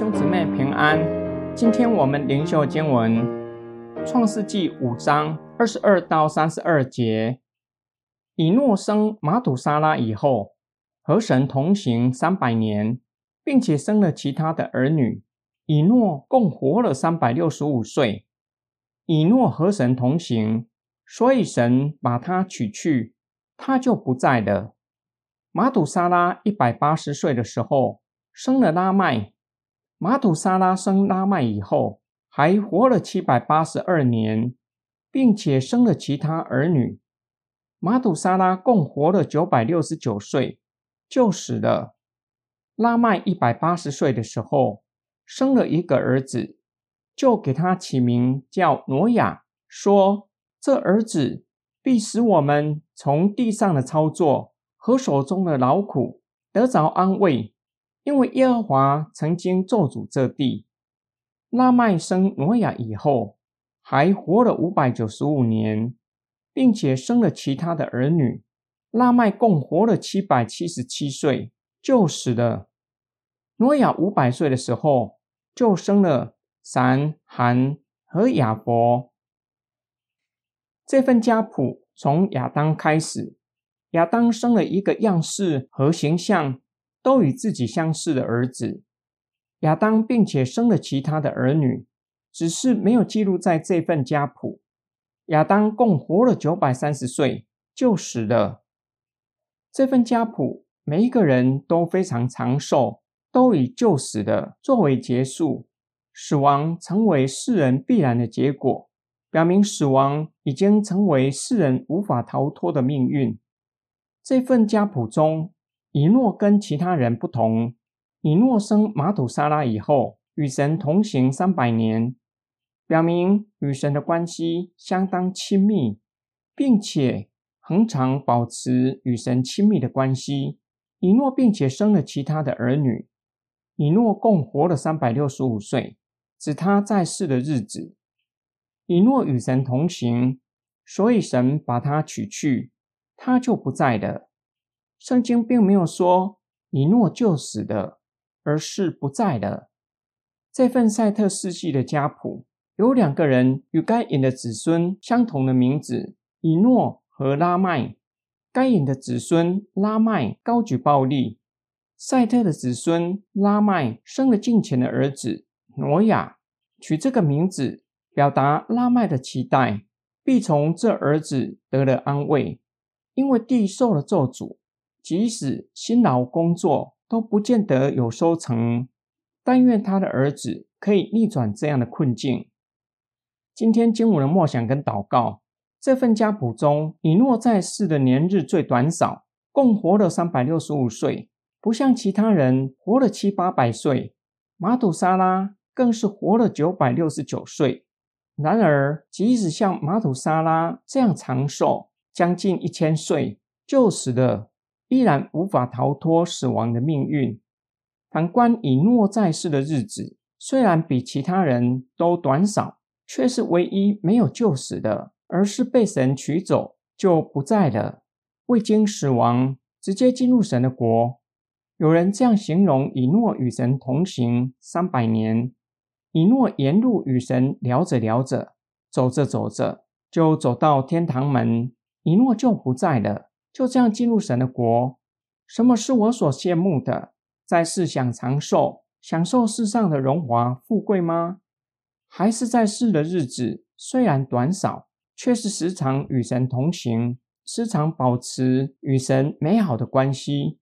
兄姊妹平安，今天我们灵修经文《创世纪》五章二十二到三十二节。以诺生马土沙拉以后，和神同行三百年，并且生了其他的儿女。以诺共活了三百六十五岁。以诺和神同行，所以神把他取去，他就不在了。马土沙拉一百八十岁的时候，生了拉麦。马土沙拉生拉麦以后，还活了七百八十二年，并且生了其他儿女。马土沙拉共活了九百六十九岁，就死了。拉麦一百八十岁的时候，生了一个儿子，就给他起名叫挪亚，说：“这儿子必使我们从地上的操作和手中的劳苦得着安慰。”因为耶和华曾经做主这地，拉麦生挪亚以后，还活了五百九十五年，并且生了其他的儿女。拉麦共活了七百七十七岁，就死了。挪亚五百岁的时候，就生了闪、含和亚伯。这份家谱从亚当开始，亚当生了一个样式和形象。都与自己相似的儿子亚当，并且生了其他的儿女，只是没有记录在这份家谱。亚当共活了九百三十岁就死了。这份家谱每一个人都非常长寿，都以就死的作为结束。死亡成为世人必然的结果，表明死亡已经成为世人无法逃脱的命运。这份家谱中。以诺跟其他人不同，以诺生马土沙拉以后，与神同行三百年，表明与神的关系相当亲密，并且恒常保持与神亲密的关系。以诺并且生了其他的儿女，以诺共活了三百六十五岁，指他在世的日子。以诺与神同行，所以神把他取去，他就不在了。圣经并没有说以诺就死的，而是不在的。这份赛特世系的家谱有两个人与该隐的子孙相同的名字：以诺和拉麦。该隐的子孙拉麦高举暴力，赛特的子孙拉麦生了近前的儿子挪亚，取这个名字表达拉麦的期待，必从这儿子得了安慰，因为地受了咒诅。即使辛劳工作都不见得有收成，但愿他的儿子可以逆转这样的困境。今天经文的默想跟祷告，这份家谱中，以诺在世的年日最短少，共活了三百六十五岁，不像其他人活了七八百岁。马土沙拉更是活了九百六十九岁。然而，即使像马土沙拉这样长寿，将近一千岁就死了。依然无法逃脱死亡的命运。反观以诺在世的日子，虽然比其他人都短少，却是唯一没有救死的，而是被神取走就不在了，未经死亡直接进入神的国。有人这样形容以诺与神同行三百年：以诺沿路与神聊着聊着，走着走着，就走到天堂门，以诺就不在了。就这样进入神的国。什么是我所羡慕的？在世享长寿，享受世上的荣华富贵吗？还是在世的日子虽然短少，却是时常与神同行，时常保持与神美好的关系？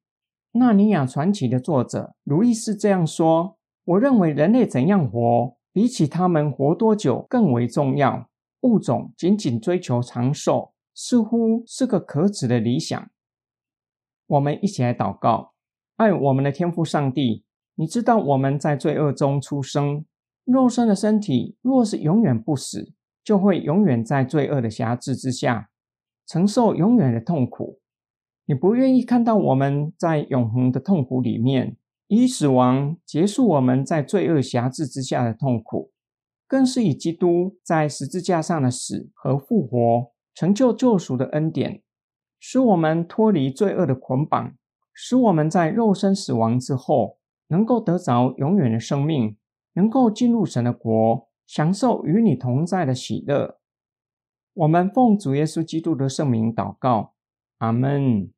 纳尼亚传奇的作者路易斯这样说：“我认为人类怎样活，比起他们活多久更为重要。物种仅仅追求长寿。”似乎是个可耻的理想。我们一起来祷告：爱我们的天父上帝，你知道我们在罪恶中出生，肉身的身体若是永远不死，就会永远在罪恶的辖制之下，承受永远的痛苦。你不愿意看到我们在永恒的痛苦里面，以死亡结束我们在罪恶辖制之下的痛苦，更是以基督在十字架上的死和复活。成就救赎的恩典，使我们脱离罪恶的捆绑，使我们在肉身死亡之后，能够得着永远的生命，能够进入神的国，享受与你同在的喜乐。我们奉主耶稣基督的圣名祷告，阿门。